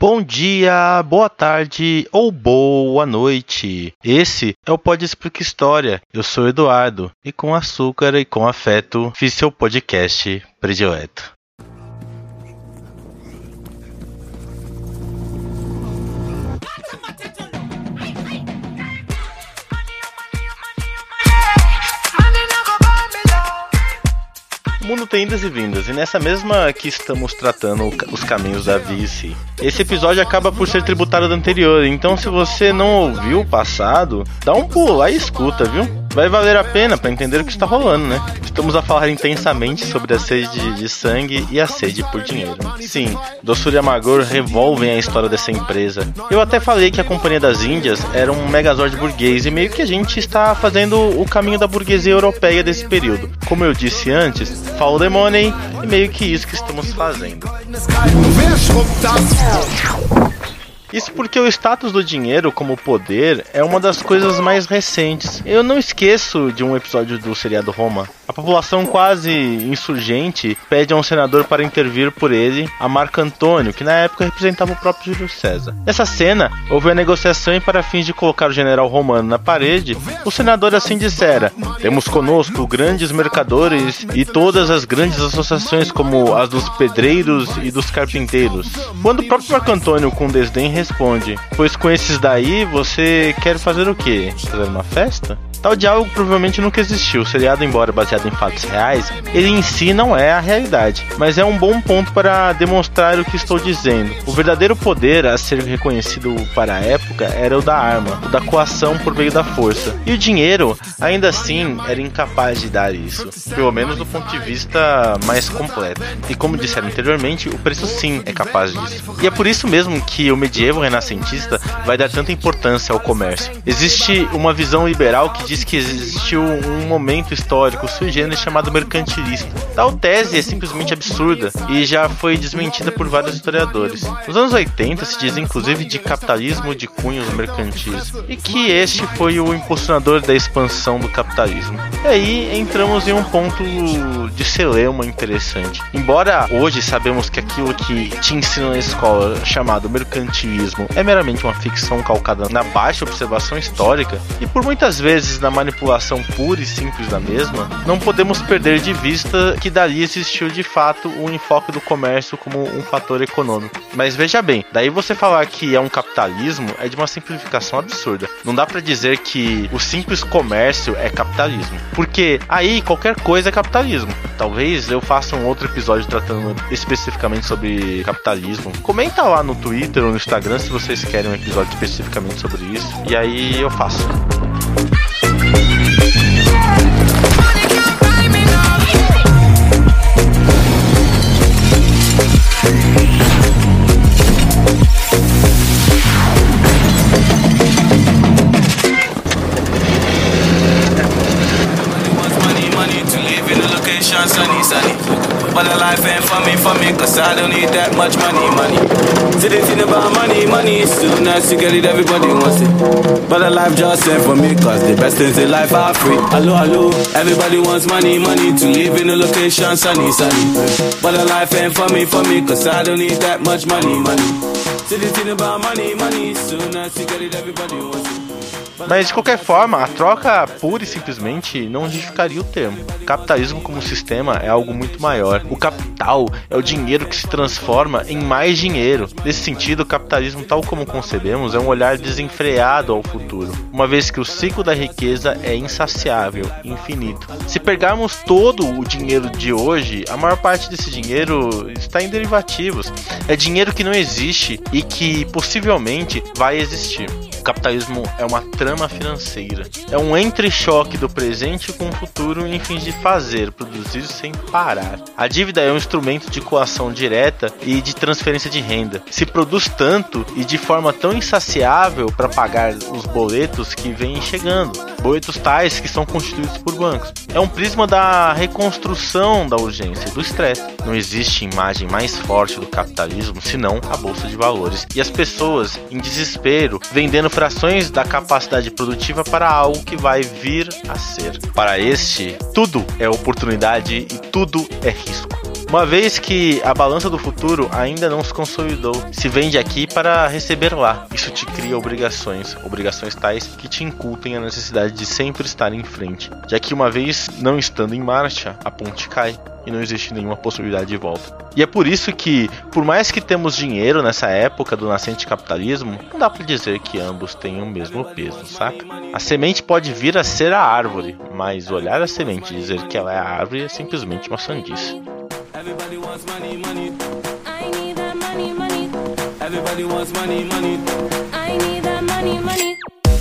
Bom dia, boa tarde ou boa noite. Esse é o Pode Explica História. Eu sou Eduardo e com açúcar e com afeto fiz seu podcast predileto. Tem e vindas, e nessa mesma que estamos tratando os caminhos da vice. Esse episódio acaba por ser tributário do anterior, então se você não ouviu o passado, dá um pulo lá e escuta, viu? Vai valer a pena para entender o que está rolando, né? Estamos a falar intensamente sobre a sede de sangue e a sede por dinheiro. Sim, Doçura e Amargor revolvem a história dessa empresa. Eu até falei que a Companhia das Índias era um megazord burguês e meio que a gente está fazendo o caminho da burguesia europeia desse período. Como eu disse antes, follow the money e meio que isso que estamos fazendo. Isso porque o status do dinheiro como poder é uma das coisas mais recentes. Eu não esqueço de um episódio do seriado Roma. A população quase insurgente pede a um senador para intervir por ele, a Marco Antônio, que na época representava o próprio Júlio César. Nessa cena, houve a negociação e para fins de colocar o general romano na parede, o senador assim dissera: Temos conosco grandes mercadores e todas as grandes associações como as dos pedreiros e dos carpinteiros. Quando o próprio Marco Antônio com desdém responde: Pois com esses daí você quer fazer o quê? Fazer uma festa? Tal diálogo provavelmente nunca existiu. O seriado, embora baseado em fatos reais, ele em si não é a realidade, mas é um bom ponto para demonstrar o que estou dizendo. O verdadeiro poder a ser reconhecido para a época era o da arma, o da coação por meio da força. E o dinheiro, ainda assim, era incapaz de dar isso, pelo menos do ponto de vista mais completo. E como disseram anteriormente, o preço sim é capaz disso. E é por isso mesmo que o medievo renascentista vai dar tanta importância ao comércio. Existe uma visão liberal que diz que existiu um momento histórico sui generis chamado mercantilista. Tal tese é simplesmente absurda e já foi desmentida por vários historiadores. Nos anos 80 se diz inclusive de capitalismo de cunhos mercantis e que este foi o impulsionador da expansão do capitalismo. E aí entramos em um ponto de celema interessante. Embora hoje sabemos que aquilo que te ensina na escola chamado mercantilismo é meramente uma ficção calcada na baixa observação histórica e por muitas vezes na manipulação pura e simples da mesma, não podemos perder de vista que dali existiu de fato o enfoque do comércio como um fator econômico. Mas veja bem, daí você falar que é um capitalismo é de uma simplificação absurda. Não dá para dizer que o simples comércio é capitalismo, porque aí qualquer coisa é capitalismo. Talvez eu faça um outro episódio tratando especificamente sobre capitalismo. Comenta lá no Twitter ou no Instagram se vocês querem um episódio especificamente sobre isso, e aí eu faço. Thank you. For me, cause I don't need that much money, money. See the thing about money, money is too nice to get it, everybody wants it. But the life just ain't for me, cause the best things in life are free. Hello, hello, everybody wants money, money to live in a location, sunny, sunny. But the life ain't for me, for me, cause I don't need that much money, money. See the thing about money, money is too nice to get it, everybody wants it. Mas de qualquer forma, a troca pura e simplesmente não justificaria o termo. Capitalismo como sistema é algo muito maior. O capital é o dinheiro que se transforma em mais dinheiro. Nesse sentido, o capitalismo, tal como concebemos, é um olhar desenfreado ao futuro, uma vez que o ciclo da riqueza é insaciável, infinito. Se pegarmos todo o dinheiro de hoje, a maior parte desse dinheiro está em derivativos. É dinheiro que não existe e que possivelmente vai existir. O capitalismo é uma trama financeira. É um entre-choque do presente com o futuro em fins de fazer, produzir sem parar. A dívida é um instrumento de coação direta e de transferência de renda. Se produz tanto e de forma tão insaciável para pagar os boletos que vêm chegando. Boletos tais que são constituídos por bancos. É um prisma da reconstrução da urgência, do estresse. Não existe imagem mais forte do capitalismo senão a bolsa de valores. E as pessoas, em desespero, vendendo frações da capacidade produtiva para algo que vai vir a ser. Para este, tudo é oportunidade e tudo é risco. Uma vez que a balança do futuro ainda não se consolidou, se vende aqui para receber lá. Isso te cria obrigações, obrigações tais que te incultem a necessidade de sempre estar em frente, já que uma vez não estando em marcha, a ponte cai e não existe nenhuma possibilidade de volta. E é por isso que, por mais que temos dinheiro nessa época do nascente capitalismo, não dá para dizer que ambos têm o mesmo peso, saca? A semente pode vir a ser a árvore, mas olhar a semente e dizer que ela é a árvore é simplesmente uma sandice. Everybody wants money, money. I need that money, money. Everybody wants money, money. I need that money, money.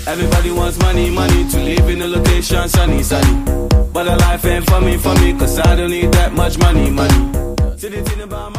Everybody wants money, money to live in a location sunny, sunny. But a life ain't for me, for me, cause I don't need that much money, money. See the thing about money, money,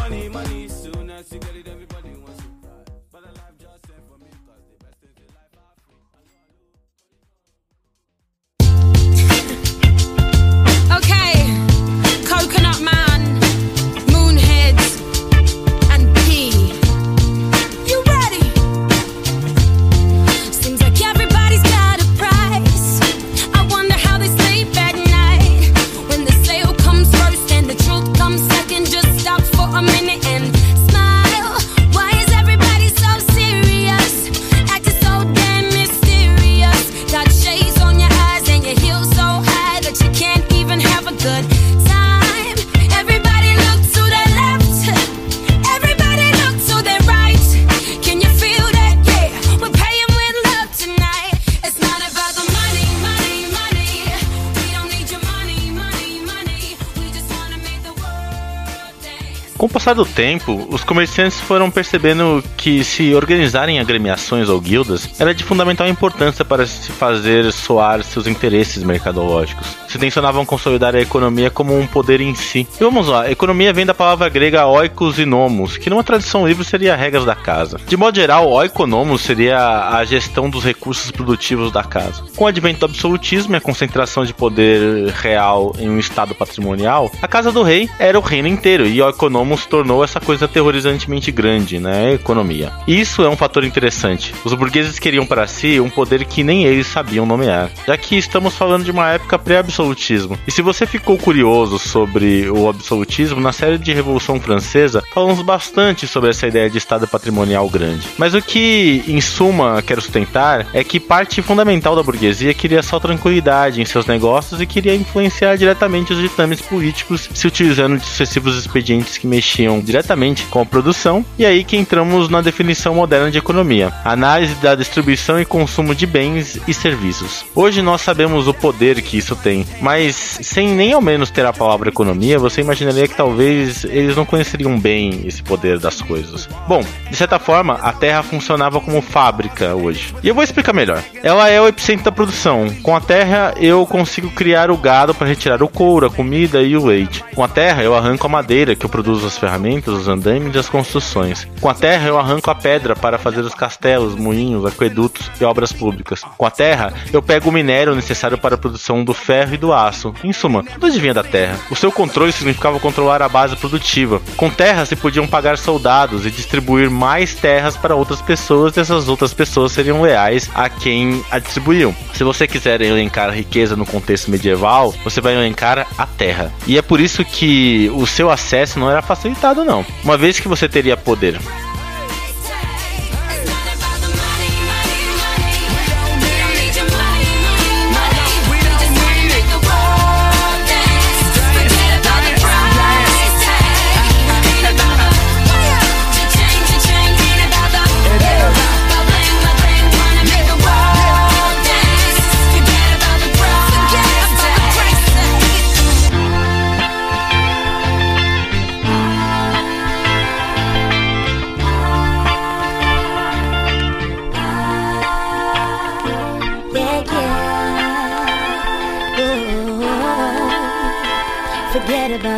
passar do tempo, os comerciantes foram percebendo que se organizarem em agremiações ou guildas era de fundamental importância para se fazer soar seus interesses mercadológicos. Se tensionavam consolidar a economia como um poder em si. E vamos lá, economia vem da palavra grega oikos e nomos, que numa tradição livre seria regras da casa. De modo geral, oikonomos seria a gestão dos recursos produtivos da casa. Com o advento do absolutismo e a concentração de poder real em um estado patrimonial, a casa do rei era o reino inteiro e oikonomos tornou essa coisa aterrorizantemente grande, né? A economia. Isso é um fator interessante. Os burgueses queriam para si um poder que nem eles sabiam nomear, já que estamos falando de uma época pré-absolutismo. E se você ficou curioso sobre o absolutismo, na série de Revolução Francesa falamos bastante sobre essa ideia de estado patrimonial grande. Mas o que, em suma, quero sustentar é que parte fundamental da burguesia queria só tranquilidade em seus negócios e queria influenciar diretamente os ditames políticos, se utilizando de sucessivos expedientes que mexiam diretamente com a produção. E aí que entramos na definição moderna de economia: análise da distribuição e consumo de bens e serviços. Hoje nós sabemos o poder que isso tem, mas sem nem ao menos ter a palavra economia, você imaginaria que talvez eles não conheceriam bem esse poder das coisas. Bom, de certa forma, a Terra funcionava como fábrica hoje. E eu vou explicar melhor. Ela é o epicentro da produção. Com a Terra, eu consigo criar o gado para retirar o couro, a comida e o leite. Com a Terra, eu arranco a madeira, que eu produzo as ferramentas, os andaimes e as construções. Com a Terra, eu arranco a pedra para fazer os castelos, moinhos, aquedutos e obras públicas. Com a Terra, eu pego o minério necessário para a produção do ferro e do aço. Em suma, tudo advinha da Terra. O seu controle significava controlar a base produtiva. Com terra se podiam pagar soldados e distribuir mais terras para outras pessoas, e essas outras pessoas seriam leais a quem a distribuíam. Se você quiser elencar a riqueza no contexto medieval, você vai elencar a terra. E é por isso que o seu acesso não era facilitado não. Uma vez que você teria poder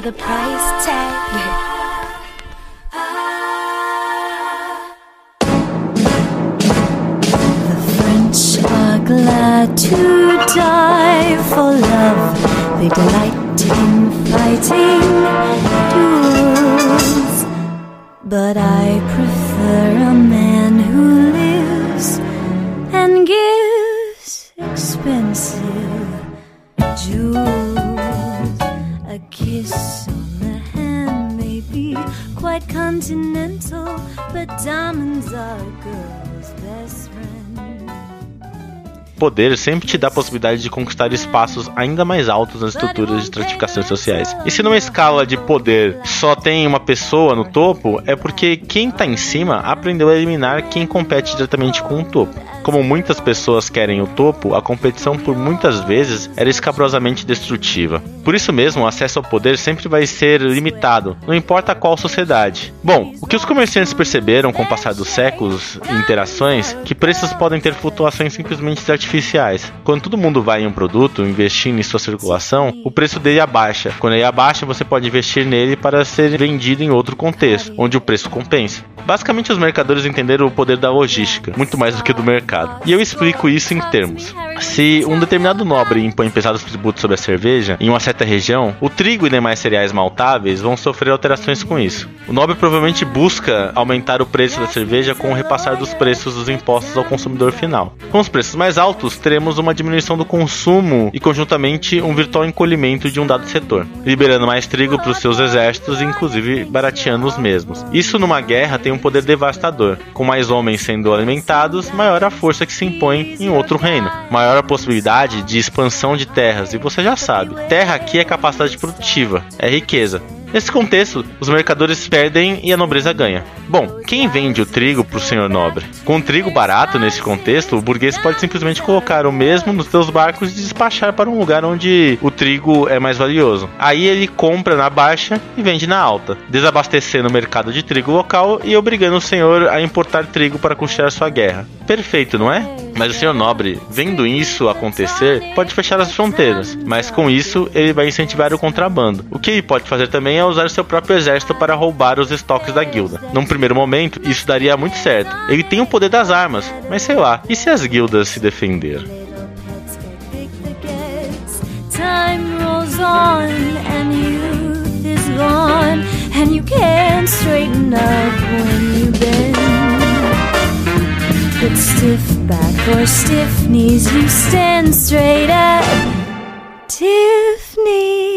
The price tag. The French are glad to die for love. They delight Poder sempre te dá a possibilidade de conquistar espaços ainda mais altos nas estruturas de estratificações sociais. E se numa escala de poder só tem uma pessoa no topo, é porque quem tá em cima aprendeu a eliminar quem compete diretamente com o topo. Como muitas pessoas querem o topo, a competição por muitas vezes era escabrosamente destrutiva. Por isso mesmo, o acesso ao poder sempre vai ser limitado, não importa qual sociedade. Bom, o que os comerciantes perceberam com o passar dos séculos e interações, que preços podem ter flutuações simplesmente artificiais. Quando todo mundo vai em um produto, investindo em sua circulação, o preço dele abaixa. Quando ele abaixa, você pode investir nele para ser vendido em outro contexto, onde o preço compensa. Basicamente, os mercadores entenderam o poder da logística, muito mais do que do mercado. E eu explico isso em termos. Se um determinado nobre impõe pesados tributos sobre a cerveja em uma certa região, o trigo e demais cereais maltáveis vão sofrer alterações com isso. O nobre provavelmente busca aumentar o preço da cerveja com o repassar dos preços dos impostos ao consumidor final. Com os preços mais altos, teremos uma diminuição do consumo e, conjuntamente, um virtual encolhimento de um dado setor, liberando mais trigo para os seus exércitos e, inclusive, barateando os mesmos. Isso numa guerra tem um poder devastador. Com mais homens sendo alimentados, maior a força que se impõe em outro reino. Maior a possibilidade de expansão de terras, e você já sabe: terra aqui é capacidade produtiva, é riqueza. Nesse contexto, os mercadores perdem e a nobreza ganha. Bom, quem vende o trigo para o senhor nobre? Com trigo barato nesse contexto, o burguês pode simplesmente colocar o mesmo nos seus barcos e despachar para um lugar onde o trigo é mais valioso. Aí ele compra na baixa e vende na alta, desabastecendo o mercado de trigo local e obrigando o senhor a importar trigo para custear sua guerra. Perfeito, não é? Mas o senhor nobre, vendo isso acontecer, pode fechar as fronteiras, mas com isso ele vai incentivar o contrabando. O que ele pode fazer também é usar seu próprio exército para roubar os estoques da guilda. Num primeiro momento, isso daria muito certo. Ele tem o poder das armas, mas sei lá, e se as guildas se defenderem? Time rolls on and youth is gone, and you can't straighten up when you bend. With stiff back or stiff knees, you stand straight at Tiffany's.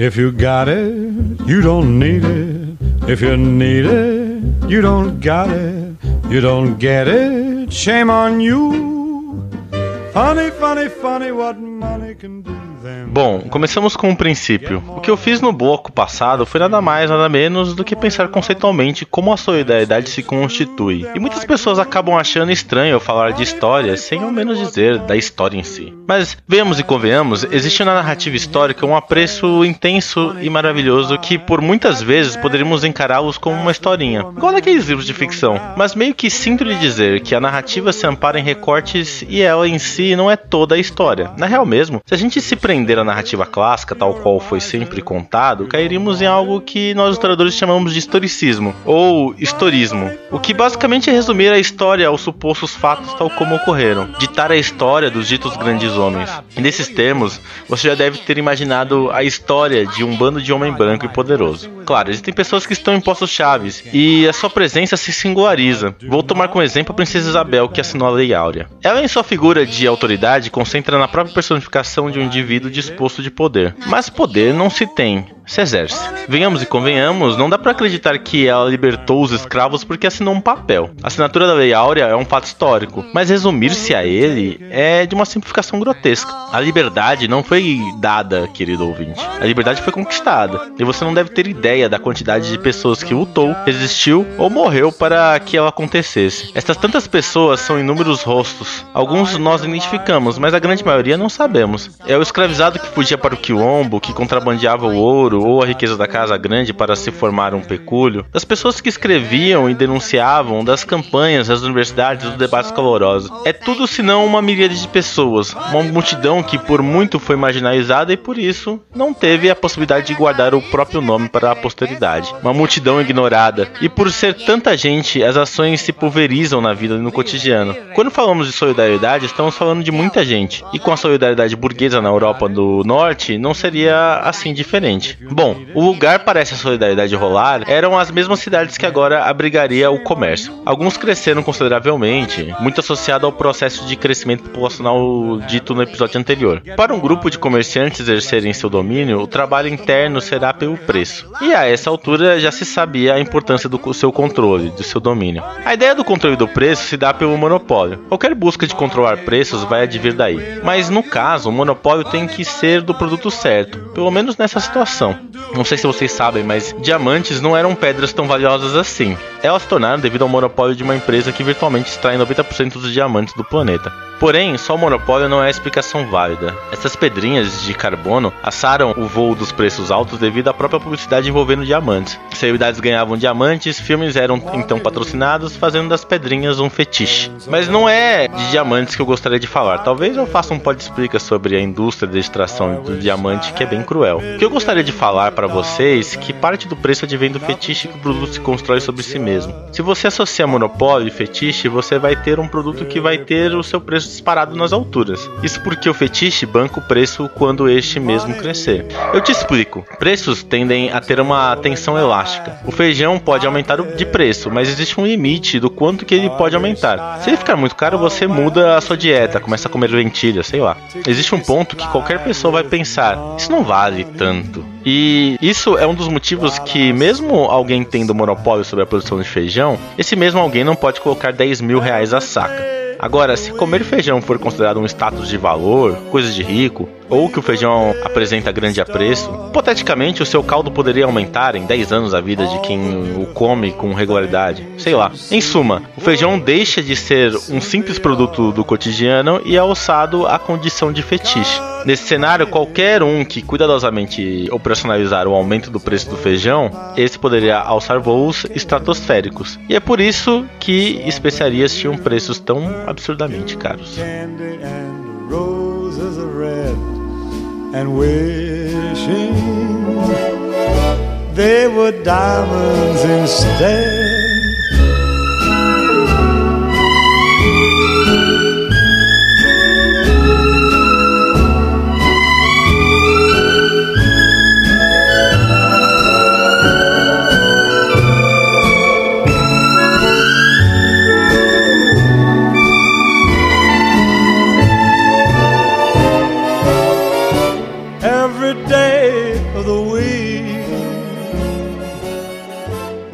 If you got it, you don't need it. If you need it, you don't got it. You don't get it, shame on you. Funny, funny, funny what money can do. Bom, começamos com um princípio. O que eu fiz no bloco passado foi nada mais, nada menos do que pensar conceitualmente como a solidariedade se constitui. E muitas pessoas acabam achando estranho eu falar de história, sem ao menos dizer da história em si. Mas, venhamos e convenhamos, existe na narrativa histórica um apreço intenso e maravilhoso que, por muitas vezes, poderíamos encará-los como uma historinha, igual naqueles livros de ficção. Mas meio que sinto lhe dizer que a narrativa se ampara em recortes e ela em si não é toda a história. Na real mesmo, se a gente se prender à narrativa clássica, tal qual foi sempre contado, cairíamos em algo que nós historiadores chamamos de historicismo, ou historismo, o que basicamente é resumir a história aos supostos fatos tal como ocorreram, ditar a história dos ditos grandes homens. E nesses termos, você já deve ter imaginado a história de um bando de homem branco e poderoso. Claro, existem pessoas que estão em postos chaves e a sua presença se singulariza. Vou tomar como exemplo a princesa Isabel, que assinou a Lei Áurea. Ela, em sua figura de autoridade, concentra na própria personificação de um indivíduo disposto de poder. Mas poder não se tem, se exerce. Venhamos e convenhamos, não dá pra acreditar que ela libertou os escravos porque assinou um papel. A assinatura da Lei Áurea é um fato histórico, mas resumir-se a ele é de uma simplificação grotesca. A liberdade não foi dada, querido ouvinte. A liberdade foi conquistada. E você não deve ter ideia da quantidade de pessoas que lutou, resistiu ou morreu para que ela acontecesse. Estas tantas pessoas são inúmeros rostos. Alguns nós identificamos, mas a grande maioria não sabemos. É o escravizado que fugia para o quilombo, que contrabandeava o ouro, ou a riqueza da casa grande para se formar um pecúlio, das pessoas que escreviam e denunciavam, das campanhas, das universidades, dos debates calorosos. É tudo senão uma miríade de pessoas, uma multidão que por muito foi marginalizada e por isso não teve a possibilidade de guardar o próprio nome para a posteridade. Uma multidão ignorada. E por ser tanta gente, as ações se pulverizam na vida e no cotidiano. Quando falamos de solidariedade, estamos falando de muita gente. E com a solidariedade burguesa na Europa do Norte, não seria assim diferente. Bom, o lugar para essa solidariedade rolar eram as mesmas cidades que agora abrigaria o comércio. Alguns cresceram consideravelmente, muito associado ao processo de crescimento populacional dito no episódio anterior. Para um grupo de comerciantes exercerem seu domínio, o trabalho interno será pelo preço. E a essa altura já se sabia a importância do seu controle, do seu domínio. A ideia do controle do preço se dá pelo monopólio. Qualquer busca de controlar preços vai advir daí. Mas no caso, o monopólio tem que ser do produto certo, pelo menos nessa situação. Não sei se vocês sabem, mas diamantes não eram pedras tão valiosas assim. Elas se tornaram devido ao monopólio de uma empresa que virtualmente extrai 90% dos diamantes do planeta. Porém, só o monopólio não é a explicação válida. Essas pedrinhas de carbono assaram o voo dos preços altos devido à própria publicidade envolvendo diamantes. Celebridades ganhavam diamantes, filmes eram então patrocinados, fazendo das pedrinhas um fetiche. Mas não é de diamantes que eu gostaria de falar. Talvez eu faça um pod explica sobre a indústria de extração do diamante, que é bem cruel. O que eu gostaria de falar para vocês que parte do preço advém do fetiche que o produto se constrói sobre si mesmo. Se você associa monopólio e fetiche, você vai ter um produto que vai ter o seu preço disparado nas alturas. Isso porque o fetiche banca o preço quando este mesmo crescer. Eu te explico. Preços tendem a ter uma tensão elástica. O feijão pode aumentar de preço, mas existe um limite do quanto que ele pode aumentar. Se ele ficar muito caro, você muda a sua dieta, começa a comer lentilha, sei lá. Existe um ponto que qualquer pessoa vai pensar: isso não vale tanto. Isso é um dos motivos que, mesmo alguém tendo monopólio sobre a produção de feijão, esse mesmo alguém não pode colocar 10 mil reais a saca. Agora, se comer feijão for considerado um status de valor, coisa de rico, ou que o feijão apresenta grande apreço, hipoteticamente o seu caldo poderia aumentar em 10 anos a vida de quem o come com regularidade. Sei lá. Em suma, o feijão deixa de ser um simples produto do cotidiano e é alçado à condição de fetiche. Nesse cenário, qualquer um que cuidadosamente operacionalizar o aumento do preço do feijão, esse poderia alçar voos estratosféricos. E é por isso que especiarias tinham preços tão absurdamente caros. and wishing they were diamonds instead.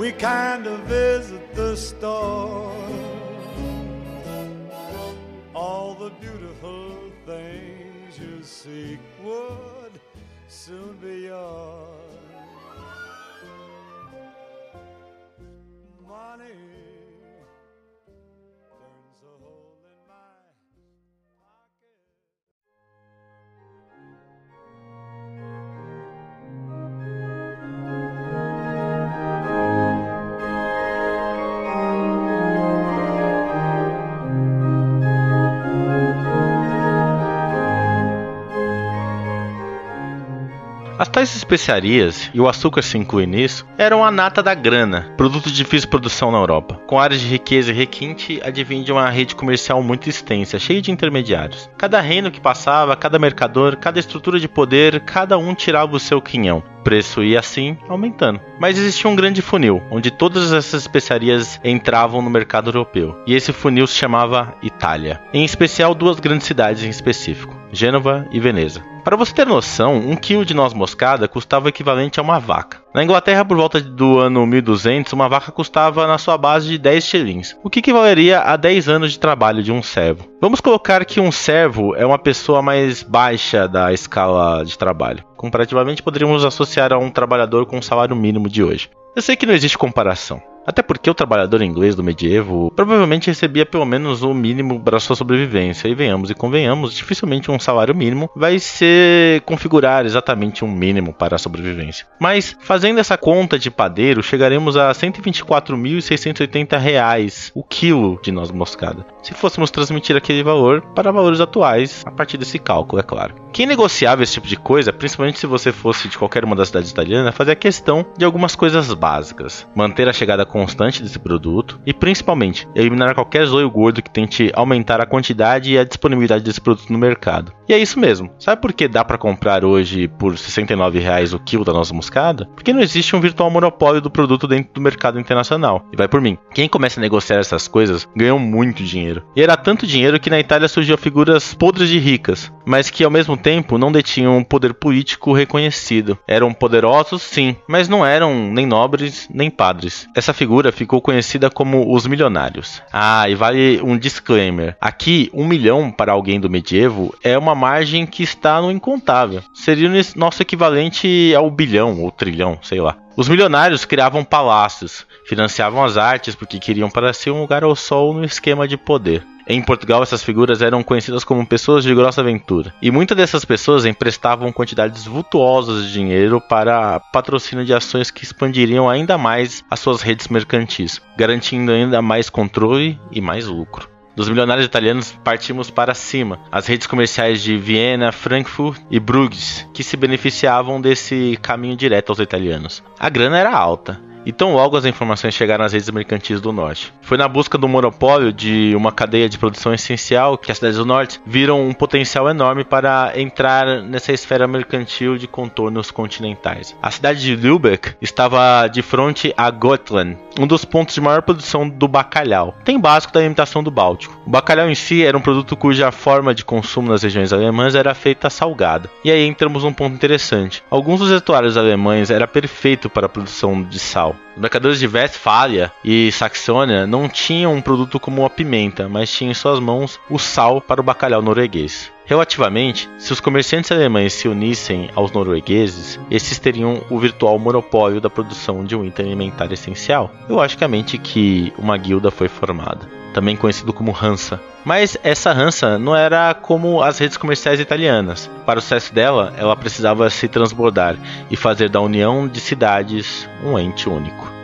We kind of visit the store. All the beautiful things you seek would soon be yours. Money tais especiarias, e o açúcar se inclui nisso, eram a nata da grana, produto de difícil produção na Europa. Com áreas de riqueza e requinte, advinha de uma rede comercial muito extensa, cheia de intermediários. Cada reino que passava, cada mercador, cada estrutura de poder, cada um tirava o seu quinhão. Preço ia assim aumentando. Mas existia um grande funil, onde todas essas especiarias entravam no mercado europeu. E esse funil se chamava Itália. Em especial duas grandes cidades em específico, Gênova e Veneza. Para você ter noção, um quilo de noz moscada custava o equivalente a uma vaca. Na Inglaterra, por volta do ano 1200, uma vaca custava na sua base de 10 shillings, o que equivaleria a 10 anos de trabalho de um servo. Vamos colocar que um servo é uma pessoa mais baixa da escala de trabalho. Comparativamente, poderíamos associar a um trabalhador com o salário mínimo de hoje. Eu sei que não existe comparação. Até porque o trabalhador inglês do medievo provavelmente recebia pelo menos o mínimo para sua sobrevivência. E venhamos e convenhamos, dificilmente um salário mínimo vai ser configurar exatamente um mínimo para a sobrevivência. Mas fazendo essa conta de padeiro, chegaremos a 124.680 reais o quilo de noz moscada. Se fôssemos transmitir aquele valor para valores atuais, a partir desse cálculo, é claro. Quem negociava esse tipo de coisa, principalmente se você fosse de qualquer uma das cidades italianas, fazia questão de algumas coisas básicas: manter a chegada constante desse produto e, principalmente, eliminar qualquer zoio gordo que tente aumentar a quantidade e a disponibilidade desse produto no mercado. E é isso mesmo. Sabe por que dá para comprar hoje por 69 reais o quilo da noz moscada? Porque não existe um virtual monopólio do produto dentro do mercado internacional. E vai por mim. Quem começa a negociar essas coisas ganhou muito dinheiro. E era tanto dinheiro que na Itália surgiu figuras podres de ricas, mas que ao mesmo tempo não detinham um poder político reconhecido. Eram poderosos, sim, mas não eram nem nobres nem padres. Essa figura ficou conhecida como os milionários. Ah, e vale um disclaimer: aqui, um milhão para alguém do medievo é uma margem que está no incontável. Seria o nosso equivalente ao bilhão ou trilhão, sei lá. Os milionários criavam palácios, financiavam as artes porque queriam parecer um lugar ao sol no esquema de poder. Em Portugal, essas figuras eram conhecidas como pessoas de grossa aventura, e muitas dessas pessoas emprestavam quantidades vultuosas de dinheiro para patrocínio de ações que expandiriam ainda mais as suas redes mercantis, garantindo ainda mais controle e mais lucro. Dos milionários italianos partimos para cima, as redes comerciais de Viena, Frankfurt e Bruges, que se beneficiavam desse caminho direto aos italianos. A grana era alta, e tão logo as informações chegaram às redes mercantis do norte. Foi na busca do monopólio de uma cadeia de produção essencial que as cidades do norte viram um potencial enorme para entrar nessa esfera mercantil de contornos continentais. A cidade de Lübeck estava de frente a Gotland, um dos pontos de maior produção do bacalhau. Tem básico da imitação do Báltico. O bacalhau em si era um produto cuja forma de consumo nas regiões alemãs era feita salgada. E aí entramos num ponto interessante. Alguns dos estuários alemães era perfeito para a produção de sal. Os mercadores de Westfália e Saxônia não tinham um produto como a pimenta, mas tinham em suas mãos o sal para o bacalhau norueguês. Relativamente, se os comerciantes alemães se unissem aos noruegueses, esses teriam o virtual monopólio da produção de um item alimentar essencial. Logicamente que uma guilda foi formada, também conhecido como Hansa. Mas essa Hansa não era como as redes comerciais italianas. Para o sucesso dela, ela precisava se transbordar e fazer da união de cidades um ente único.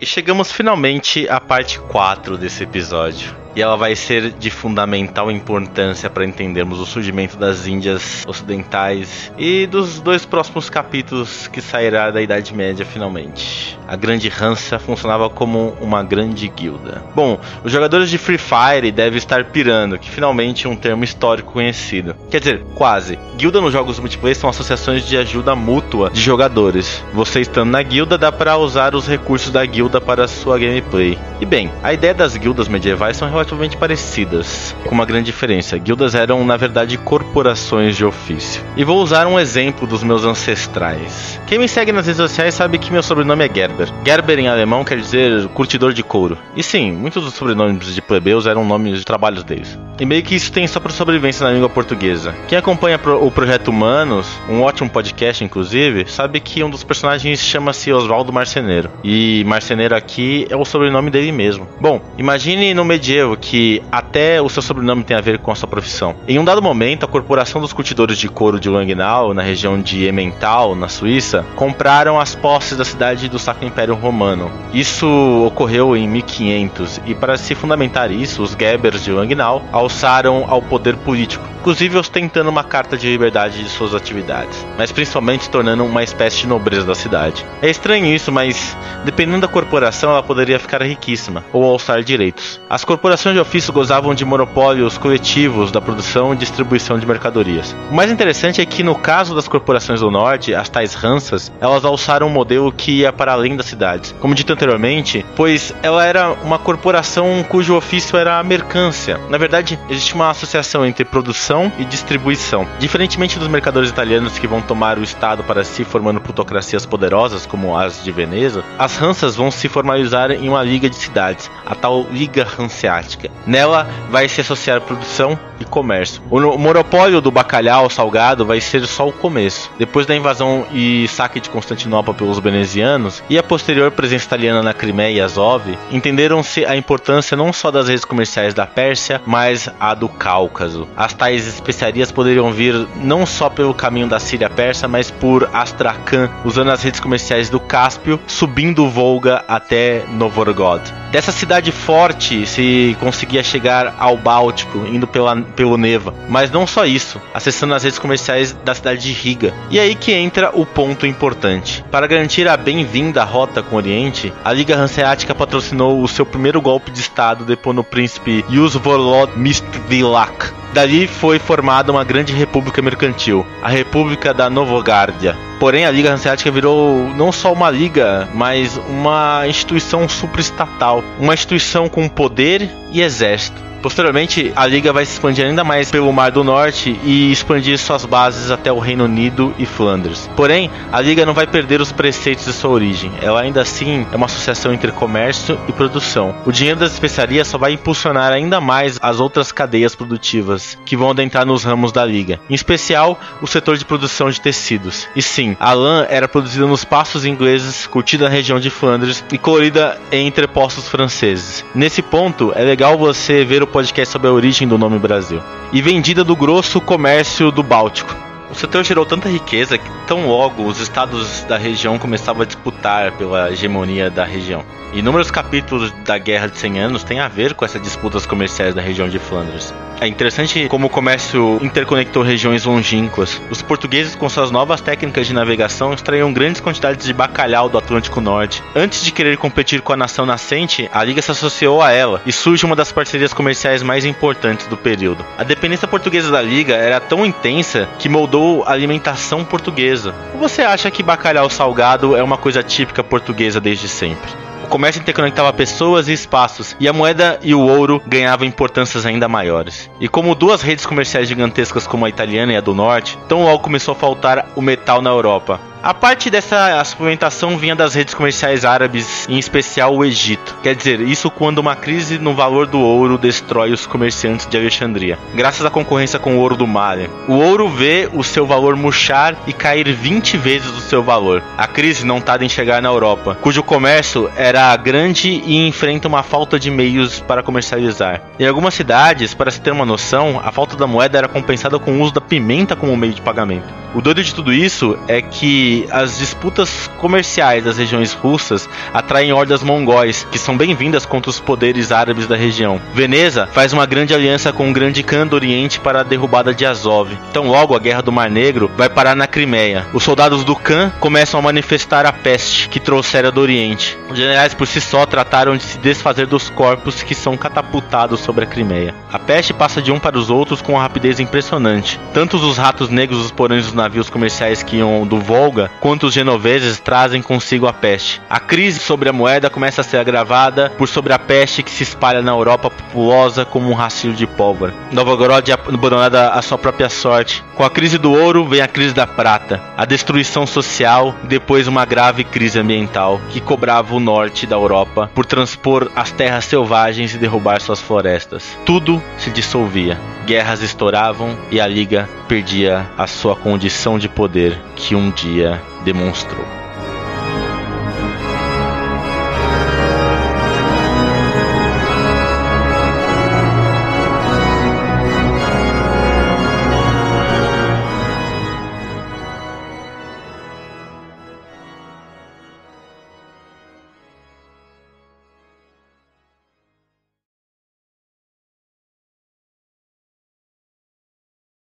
E chegamos finalmente à parte 4 desse episódio. E ela vai ser de fundamental importância para entendermos o surgimento das Índias Ocidentais e dos dois próximos capítulos que sairá da Idade Média finalmente. A Grande Hansa funcionava como uma grande guilda. Bom, os jogadores de Free Fire devem estar pirando, que finalmente é um termo histórico conhecido. Quer dizer, quase. Guilda nos jogos multiplayer são associações de ajuda mútua de jogadores. Você estando na guilda dá para usar os recursos da guilda para sua gameplay. E bem, a ideia das guildas medievais são relativamente parecidas, com uma grande diferença. Guildas eram, na verdade, corporações de ofício. E vou usar um exemplo dos meus ancestrais. Quem me segue nas redes sociais sabe que meu sobrenome é Gerber. Gerber em alemão quer dizer curtidor de couro. E sim, muitos dos sobrenomes de plebeus eram nomes de trabalhos deles. E meio que isso tem só para sobrevivência na língua portuguesa. Quem acompanha o Projeto Humanos, um ótimo podcast inclusive, sabe que um dos personagens chama-se Oswaldo Marceneiro. E Marceneiro aqui é o sobrenome dele mesmo. Bom, imagine no medievo que até o seu sobrenome tem a ver com a sua profissão. Em um dado momento, a corporação dos curtidores de couro de Langnau, na região de Emmental, na Suíça, compraram as posses da cidade do Sacro Império Romano. Isso ocorreu em 1500 e para se fundamentar isso, os Gebers de Langnau alçaram ao poder político, inclusive ostentando uma carta de liberdade de suas atividades, mas principalmente tornando uma espécie de nobreza da cidade. É estranho isso, mas dependendo da corporação, ela poderia ficar riquíssima ou alçar direitos. As corporações de ofício gozavam de monopólios coletivos da produção e distribuição de mercadorias. O mais interessante é que no caso das corporações do norte, as tais Hansas, elas alçaram um modelo que ia para além das cidades. Como dito anteriormente, pois ela era uma corporação cujo ofício era a mercância. Na verdade, existe uma associação entre produção produção e distribuição. Diferentemente dos mercadores italianos que vão tomar o Estado para si, formando plutocracias poderosas como as de Veneza, as Hansas vão se formalizar em uma liga de cidades, a tal Liga Hanseática. Nela vai se associar produção e comércio. O monopólio do bacalhau salgado vai ser só o começo. Depois da invasão e saque de Constantinopla pelos venezianos e a posterior presença italiana na Crimeia e Azov, entenderam-se a importância não só das redes comerciais da Pérsia, mas a do Cáucaso. As tais especiarias poderiam vir não só pelo caminho da Síria persa, mas por Astrakhan, usando as redes comerciais do Cáspio, subindo o Volga até Novgorod. Dessa cidade forte se conseguia chegar ao Báltico, indo pela, pelo Neva. Mas não só isso, acessando as redes comerciais da cidade de Riga. E aí que entra o ponto importante. Para garantir a bem-vinda rota com o Oriente, a Liga Hanseática patrocinou o seu primeiro golpe de Estado depois no príncipe Yusvolod Mistvilak. Dali foi formada uma grande república mercantil, a República da Novogárdia. Porém, a Liga Hanseática virou não só uma liga, mas uma instituição supraestatal, uma instituição com poder e exército. Posteriormente, a liga vai se expandir ainda mais pelo Mar do Norte e expandir suas bases até o Reino Unido e Flandres. Porém, a liga não vai perder os preceitos de sua origem. Ela ainda assim é uma associação entre comércio e produção. O dinheiro das especiarias só vai impulsionar ainda mais as outras cadeias produtivas que vão adentrar nos ramos da liga, em especial o setor de produção de tecidos. E sim, a lã era produzida nos pastos ingleses, curtida na região de Flandres e colorida em entrepostos franceses. Nesse ponto, é legal você ver o podcast sobre a origem do nome Brasil. E vendida do grosso comércio do Báltico. O setor gerou tanta riqueza que tão logo os estados da região começavam a disputar pela hegemonia da região. Inúmeros capítulos da Guerra de 100 Anos têm a ver com essas disputas comerciais da região de Flandres. É interessante como o comércio interconectou regiões longínquas. Os portugueses, com suas novas técnicas de navegação, extraíam grandes quantidades de bacalhau do Atlântico Norte. Antes de querer competir com a nação nascente, a Liga se associou a ela e surge uma das parcerias comerciais mais importantes do período. A dependência portuguesa da Liga era tão intensa que moldou a alimentação portuguesa. Ou você acha que bacalhau salgado é uma coisa típica portuguesa desde sempre? O comércio interconectava pessoas e espaços, e a moeda e o ouro ganhavam importâncias ainda maiores. E como duas redes comerciais gigantescas como a italiana e a do norte, tão logo começou a faltar o metal na Europa. A parte dessa suplementação vinha das redes comerciais árabes, em especial o Egito. Quer dizer, isso quando uma crise no valor do ouro destrói os comerciantes de Alexandria, graças à concorrência com o ouro do Mali. O ouro vê o seu valor murchar e cair 20 vezes o seu valor. A crise não tarda em chegar na Europa, cujo comércio era grande e enfrenta uma falta de meios para comercializar. Em algumas cidades, para se ter uma noção, a falta da moeda era compensada com o uso da pimenta como meio de pagamento. O doido de tudo isso é que as disputas comerciais das regiões russas atraem hordas mongóis, que são bem-vindas contra os poderes árabes da região. Veneza faz uma grande aliança com o Grande Khan do Oriente para a derrubada de Azov. Então, logo a Guerra do Mar Negro vai parar na Crimeia. Os soldados do Khan começam a manifestar a peste que trouxera do Oriente. Os generais por si só trataram de se desfazer dos corpos que são catapultados sobre a Crimeia. A peste passa de um para os outros com uma rapidez impressionante. Tanto os ratos negros dos porões dos navios comerciais que iam do Volga quanto os genoveses trazem consigo a peste. A crise sobre a moeda começa a ser agravada por sobre a peste que se espalha na Europa populosa como um rastilho de pólvora. Novgorod é abandonada à sua própria sorte. Com a crise do ouro vem a crise da prata, a destruição social depois uma grave crise ambiental que cobrava o norte da Europa por transpor as terras selvagens e derrubar suas florestas. Tudo se dissolvia. Guerras estouravam e a Liga perdia a sua condição de poder que um dia demonstrou.